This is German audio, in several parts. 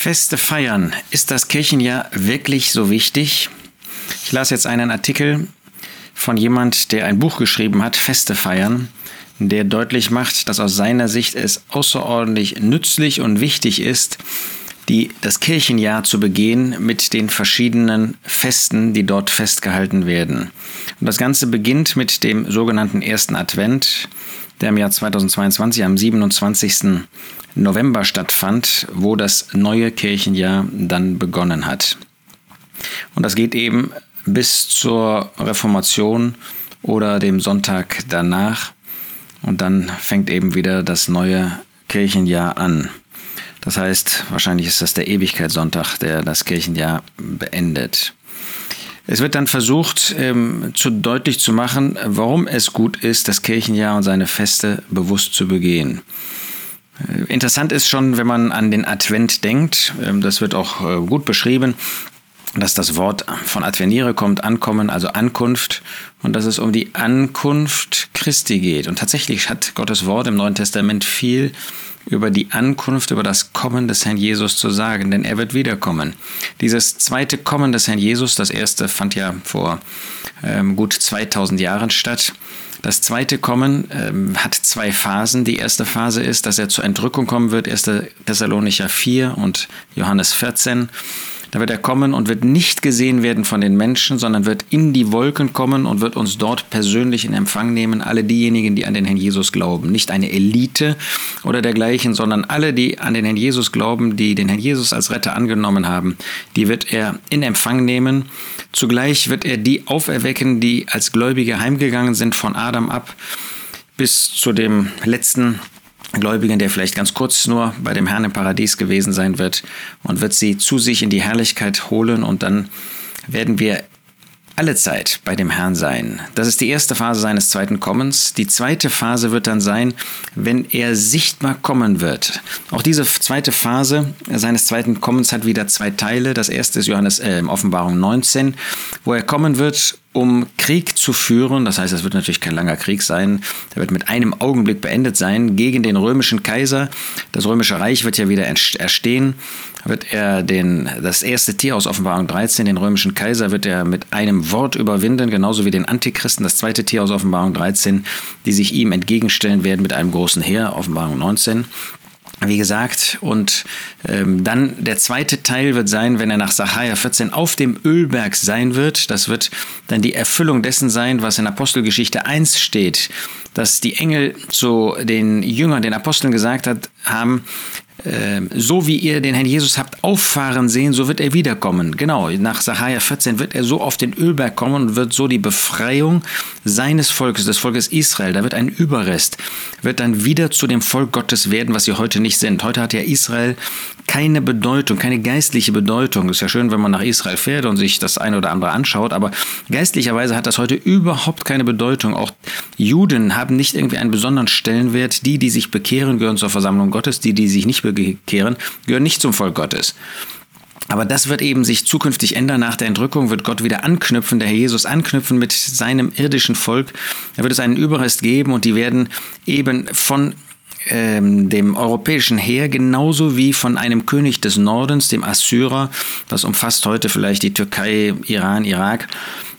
Feste feiern. Ist das Kirchenjahr wirklich so wichtig? Ich las jetzt einen Artikel von jemand, der ein Buch geschrieben hat, Feste feiern, der deutlich macht, dass aus seiner Sicht es außerordentlich nützlich und wichtig ist, die, das Kirchenjahr zu begehen mit den verschiedenen Festen, die dort festgehalten werden. Und das Ganze beginnt mit dem sogenannten ersten Advent, der im Jahr 2022 am 27. November stattfand, wo das neue Kirchenjahr dann begonnen hat. Und das geht eben bis zur Reformation oder dem Sonntag danach. Und dann fängt eben wieder das neue Kirchenjahr an. Das heißt, wahrscheinlich ist das der Ewigkeitssonntag, der das Kirchenjahr beendet. Es wird dann versucht, ähm, zu deutlich zu machen, warum es gut ist, das Kirchenjahr und seine Feste bewusst zu begehen. Äh, interessant ist schon, wenn man an den Advent denkt, ähm, das wird auch äh, gut beschrieben, dass das Wort von Adveniere kommt, ankommen, also Ankunft, und dass es um die Ankunft Christi geht. Und tatsächlich hat Gottes Wort im Neuen Testament viel über die Ankunft, über das Kommen des Herrn Jesus zu sagen, denn er wird wiederkommen. Dieses zweite Kommen des Herrn Jesus, das erste fand ja vor ähm, gut 2000 Jahren statt, das zweite Kommen ähm, hat zwei Phasen. Die erste Phase ist, dass er zur Entrückung kommen wird, 1. Thessalonicher 4 und Johannes 14. Da wird er kommen und wird nicht gesehen werden von den Menschen, sondern wird in die Wolken kommen und wird uns dort persönlich in Empfang nehmen, alle diejenigen, die an den Herrn Jesus glauben. Nicht eine Elite oder dergleichen, sondern alle, die an den Herrn Jesus glauben, die den Herrn Jesus als Retter angenommen haben, die wird er in Empfang nehmen. Zugleich wird er die auferwecken, die als Gläubige heimgegangen sind von Adam ab bis zu dem letzten Gläubigen, der vielleicht ganz kurz nur bei dem Herrn im Paradies gewesen sein wird und wird sie zu sich in die Herrlichkeit holen und dann werden wir alle Zeit bei dem Herrn sein. Das ist die erste Phase seines zweiten Kommens. Die zweite Phase wird dann sein, wenn er sichtbar kommen wird. Auch diese zweite Phase seines zweiten Kommens hat wieder zwei Teile. Das erste ist Johannes äh, Offenbarung 19, wo er kommen wird, um Krieg zu führen. Das heißt, es wird natürlich kein langer Krieg sein. Der wird mit einem Augenblick beendet sein gegen den römischen Kaiser. Das römische Reich wird ja wieder erstehen. Wird er den, das erste Tier aus Offenbarung 13, den römischen Kaiser, wird er mit einem Wort überwinden, genauso wie den Antichristen, das zweite Tier aus Offenbarung 13, die sich ihm entgegenstellen werden mit einem großen Heer, Offenbarung 19 wie gesagt, und ähm, dann der zweite Teil wird sein, wenn er nach Sacharja 14 auf dem Ölberg sein wird. Das wird dann die Erfüllung dessen sein, was in Apostelgeschichte 1 steht, dass die Engel zu den Jüngern, den Aposteln gesagt hat, haben, so wie ihr den Herrn Jesus habt auffahren sehen, so wird er wiederkommen. Genau, nach Sacharja 14 wird er so auf den Ölberg kommen und wird so die Befreiung seines Volkes, des Volkes Israel, da wird ein Überrest, wird dann wieder zu dem Volk Gottes werden, was sie heute nicht sind. Heute hat ja Israel keine Bedeutung, keine geistliche Bedeutung. Ist ja schön, wenn man nach Israel fährt und sich das eine oder andere anschaut, aber geistlicherweise hat das heute überhaupt keine Bedeutung. Auch Juden haben nicht irgendwie einen besonderen Stellenwert. Die, die sich bekehren, gehören zur Versammlung Gottes. Die, die sich nicht bekehren, gehören nicht zum Volk Gottes. Aber das wird eben sich zukünftig ändern. Nach der Entrückung wird Gott wieder anknüpfen, der Herr Jesus anknüpfen mit seinem irdischen Volk. Da wird es einen Überrest geben und die werden eben von ähm, dem europäischen Heer genauso wie von einem König des Nordens, dem Assyrer, das umfasst heute vielleicht die Türkei, Iran, Irak,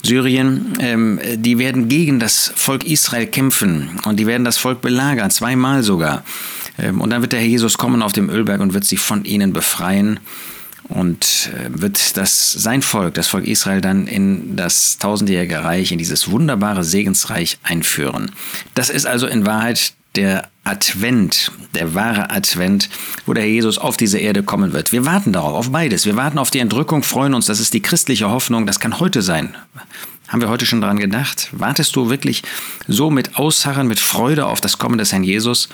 Syrien, ähm, die werden gegen das Volk Israel kämpfen und die werden das Volk belagern, zweimal sogar. Ähm, und dann wird der Herr Jesus kommen auf dem Ölberg und wird sie von ihnen befreien und äh, wird das sein Volk, das Volk Israel, dann in das tausendjährige Reich, in dieses wunderbare Segensreich einführen. Das ist also in Wahrheit der Advent, der wahre Advent, wo der Herr Jesus auf diese Erde kommen wird. Wir warten darauf, auf beides. Wir warten auf die Entrückung, freuen uns, das ist die christliche Hoffnung, das kann heute sein. Haben wir heute schon daran gedacht? Wartest du wirklich so mit Ausharren, mit Freude auf das Kommen des Herrn Jesus?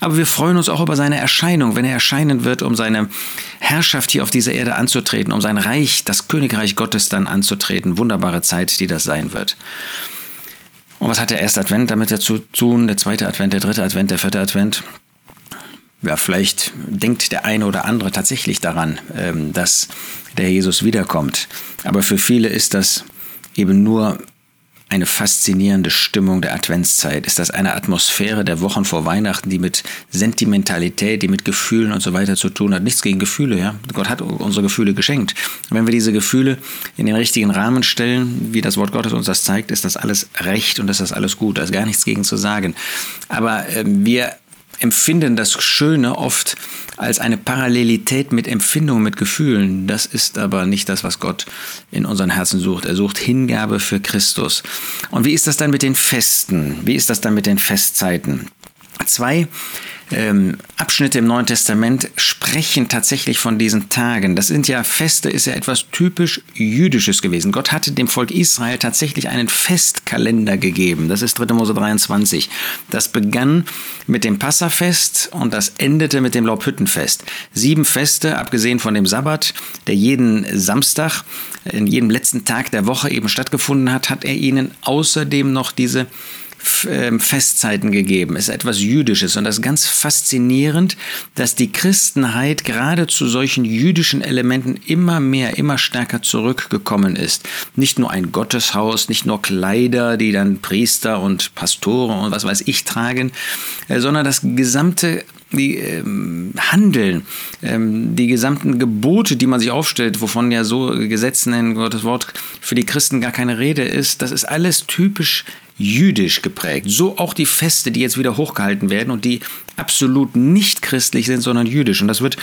Aber wir freuen uns auch über seine Erscheinung, wenn er erscheinen wird, um seine Herrschaft hier auf dieser Erde anzutreten, um sein Reich, das Königreich Gottes dann anzutreten. Wunderbare Zeit, die das sein wird. Und was hat der erste Advent damit dazu tun? Der zweite Advent, der dritte Advent, der vierte Advent? Ja, vielleicht denkt der eine oder andere tatsächlich daran, ähm, dass der Jesus wiederkommt. Aber für viele ist das eben nur eine faszinierende Stimmung der Adventszeit? Ist das eine Atmosphäre der Wochen vor Weihnachten, die mit Sentimentalität, die mit Gefühlen und so weiter zu tun hat? Nichts gegen Gefühle, ja. Gott hat unsere Gefühle geschenkt. Wenn wir diese Gefühle in den richtigen Rahmen stellen, wie das Wort Gottes uns das zeigt, ist das alles recht und ist das alles gut. Da ist gar nichts gegen zu sagen. Aber äh, wir empfinden das Schöne oft als eine Parallelität mit Empfindungen, mit Gefühlen. Das ist aber nicht das, was Gott in unseren Herzen sucht. Er sucht Hingabe für Christus. Und wie ist das dann mit den Festen? Wie ist das dann mit den Festzeiten? Zwei ähm, Abschnitte im Neuen Testament sprechen tatsächlich von diesen Tagen. Das sind ja Feste, ist ja etwas typisch Jüdisches gewesen. Gott hatte dem Volk Israel tatsächlich einen Festkalender gegeben. Das ist 3. Mose 23. Das begann mit dem Passafest und das endete mit dem Laubhüttenfest. Sieben Feste, abgesehen von dem Sabbat, der jeden Samstag, in jedem letzten Tag der Woche eben stattgefunden hat, hat er ihnen außerdem noch diese Festzeiten gegeben. Es ist etwas Jüdisches und das ist ganz faszinierend, dass die Christenheit gerade zu solchen jüdischen Elementen immer mehr, immer stärker zurückgekommen ist. Nicht nur ein Gotteshaus, nicht nur Kleider, die dann Priester und Pastoren und was weiß ich tragen, äh, sondern das gesamte die ähm, Handeln, ähm, die gesamten Gebote, die man sich aufstellt, wovon ja so Gesetzen in Gottes Wort für die Christen gar keine Rede ist, das ist alles typisch jüdisch geprägt. So auch die Feste, die jetzt wieder hochgehalten werden und die absolut nicht christlich sind, sondern jüdisch. Und das wird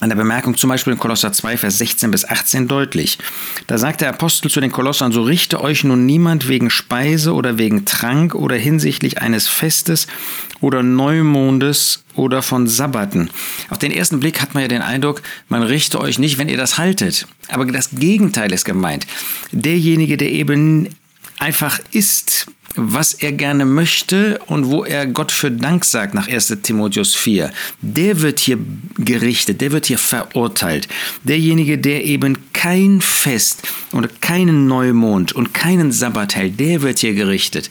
an der Bemerkung zum Beispiel in Kolosser 2, Vers 16 bis 18 deutlich. Da sagt der Apostel zu den Kolossern, so richte euch nun niemand wegen Speise oder wegen Trank oder hinsichtlich eines Festes oder Neumondes oder von Sabbaten. Auf den ersten Blick hat man ja den Eindruck, man richte euch nicht, wenn ihr das haltet. Aber das Gegenteil ist gemeint. Derjenige, der eben einfach ist, was er gerne möchte und wo er Gott für Dank sagt nach 1 Timotheus 4, der wird hier gerichtet, der wird hier verurteilt. Derjenige, der eben kein Fest und keinen Neumond und keinen Sabbat hält, der wird hier gerichtet.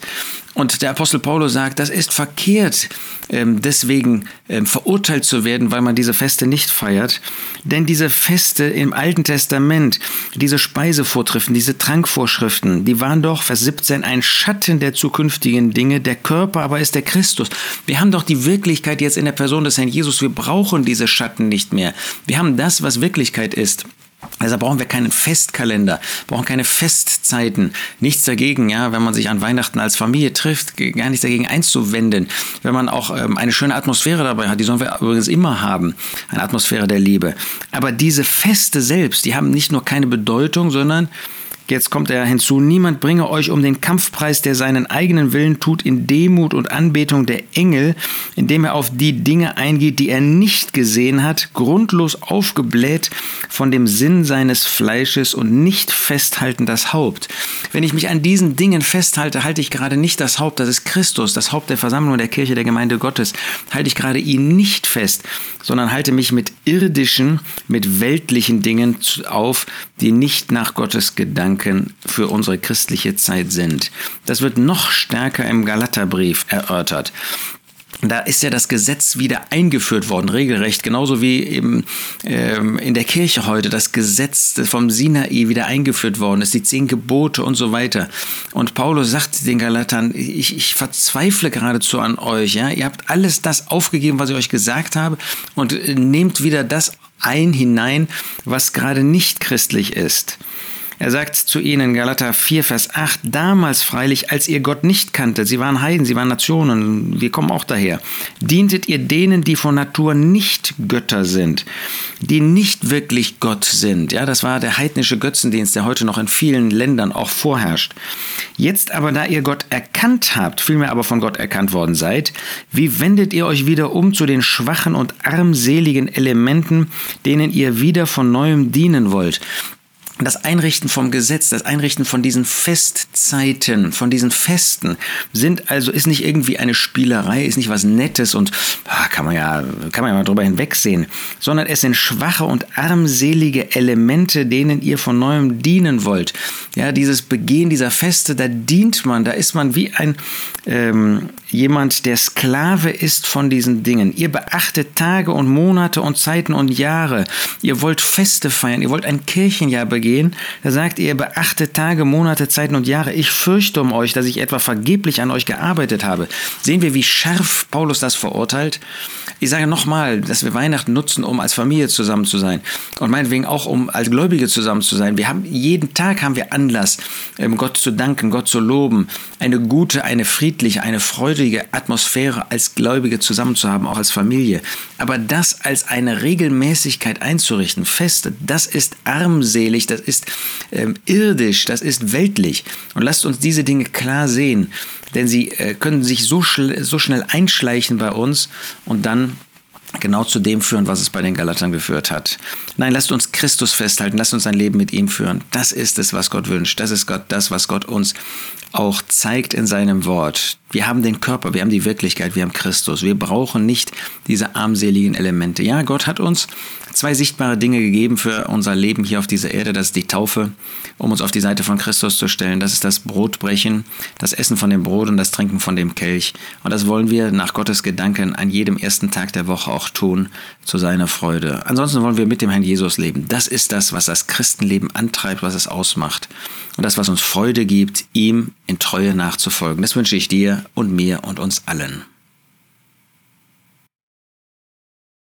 Und der Apostel Paulus sagt, das ist verkehrt, ähm, deswegen ähm, verurteilt zu werden, weil man diese Feste nicht feiert. Denn diese Feste im Alten Testament, diese Speisevortriften, diese Trankvorschriften, die waren doch, Vers 17, ein Schatten der zukünftigen Dinge. Der Körper aber ist der Christus. Wir haben doch die Wirklichkeit jetzt in der Person des Herrn Jesus. Wir brauchen diese Schatten nicht mehr. Wir haben das, was Wirklichkeit ist. Also brauchen wir keinen Festkalender, brauchen keine Festzeiten. Nichts dagegen, ja, wenn man sich an Weihnachten als Familie trifft, gar nichts dagegen einzuwenden. Wenn man auch ähm, eine schöne Atmosphäre dabei hat, die sollen wir übrigens immer haben, eine Atmosphäre der Liebe. Aber diese Feste selbst, die haben nicht nur keine Bedeutung, sondern Jetzt kommt er hinzu, niemand bringe euch um den Kampfpreis, der seinen eigenen Willen tut, in Demut und Anbetung der Engel, indem er auf die Dinge eingeht, die er nicht gesehen hat, grundlos aufgebläht von dem Sinn seines Fleisches und nicht festhalten das Haupt. Wenn ich mich an diesen Dingen festhalte, halte ich gerade nicht das Haupt, das ist Christus, das Haupt der Versammlung der Kirche der Gemeinde Gottes, halte ich gerade ihn nicht fest, sondern halte mich mit irdischen, mit weltlichen Dingen auf, die nicht nach Gottes Gedanken Gedanken für unsere christliche Zeit sind. Das wird noch stärker im Galaterbrief erörtert. Da ist ja das Gesetz wieder eingeführt worden, regelrecht, genauso wie eben ähm, in der Kirche heute das Gesetz vom Sinai wieder eingeführt worden ist, die zehn Gebote und so weiter. Und Paulus sagt den Galatern, ich, ich verzweifle geradezu an euch, ja, ihr habt alles das aufgegeben, was ich euch gesagt habe und nehmt wieder das ein hinein, was gerade nicht christlich ist. Er sagt zu ihnen, Galater 4, Vers 8, damals freilich, als ihr Gott nicht kanntet, sie waren Heiden, sie waren Nationen, wir kommen auch daher, dientet ihr denen, die von Natur nicht Götter sind, die nicht wirklich Gott sind. Ja, das war der heidnische Götzendienst, der heute noch in vielen Ländern auch vorherrscht. Jetzt aber, da ihr Gott erkannt habt, vielmehr aber von Gott erkannt worden seid, wie wendet ihr euch wieder um zu den schwachen und armseligen Elementen, denen ihr wieder von neuem dienen wollt? Das Einrichten vom Gesetz, das Einrichten von diesen Festzeiten, von diesen Festen sind also ist nicht irgendwie eine Spielerei, ist nicht was Nettes und ah, kann man ja kann man ja mal drüber hinwegsehen, sondern es sind schwache und armselige Elemente, denen ihr von neuem dienen wollt. Ja, dieses Begehen dieser Feste, da dient man, da ist man wie ein ähm, jemand, der Sklave ist von diesen Dingen. Ihr beachtet Tage und Monate und Zeiten und Jahre. Ihr wollt Feste feiern, ihr wollt ein Kirchenjahr begehen gehen, da sagt ihr, beachtet Tage, Monate, Zeiten und Jahre. Ich fürchte um euch, dass ich etwa vergeblich an euch gearbeitet habe. Sehen wir, wie scharf Paulus das verurteilt? Ich sage nochmal, dass wir Weihnachten nutzen, um als Familie zusammen zu sein und meinetwegen auch, um als Gläubige zusammen zu sein. Wir haben jeden Tag haben wir Anlass, ähm, Gott zu danken, Gott zu loben, eine gute, eine friedliche, eine freudige Atmosphäre als Gläubige zusammen zu haben, auch als Familie. Aber das als eine Regelmäßigkeit einzurichten, feste, das ist armselig, das ist ähm, irdisch, das ist weltlich. Und lasst uns diese Dinge klar sehen, denn sie äh, können sich so, so schnell einschleichen bei uns und dann genau zu dem führen, was es bei den Galatern geführt hat. Nein, lasst uns Christus festhalten, lasst uns ein Leben mit ihm führen. Das ist es, was Gott wünscht. Das ist Gott, das, was Gott uns auch zeigt in seinem Wort. Wir haben den Körper, wir haben die Wirklichkeit, wir haben Christus. Wir brauchen nicht diese armseligen Elemente. Ja, Gott hat uns zwei sichtbare Dinge gegeben für unser Leben hier auf dieser Erde. Das ist die Taufe, um uns auf die Seite von Christus zu stellen. Das ist das Brotbrechen, das Essen von dem Brot und das Trinken von dem Kelch. Und das wollen wir nach Gottes Gedanken an jedem ersten Tag der Woche auch tun, zu seiner Freude. Ansonsten wollen wir mit dem Herrn Jesus leben. Das ist das, was das Christenleben antreibt, was es ausmacht. Und das, was uns Freude gibt, ihm in Treue nachzufolgen. Das wünsche ich und mir und uns allen.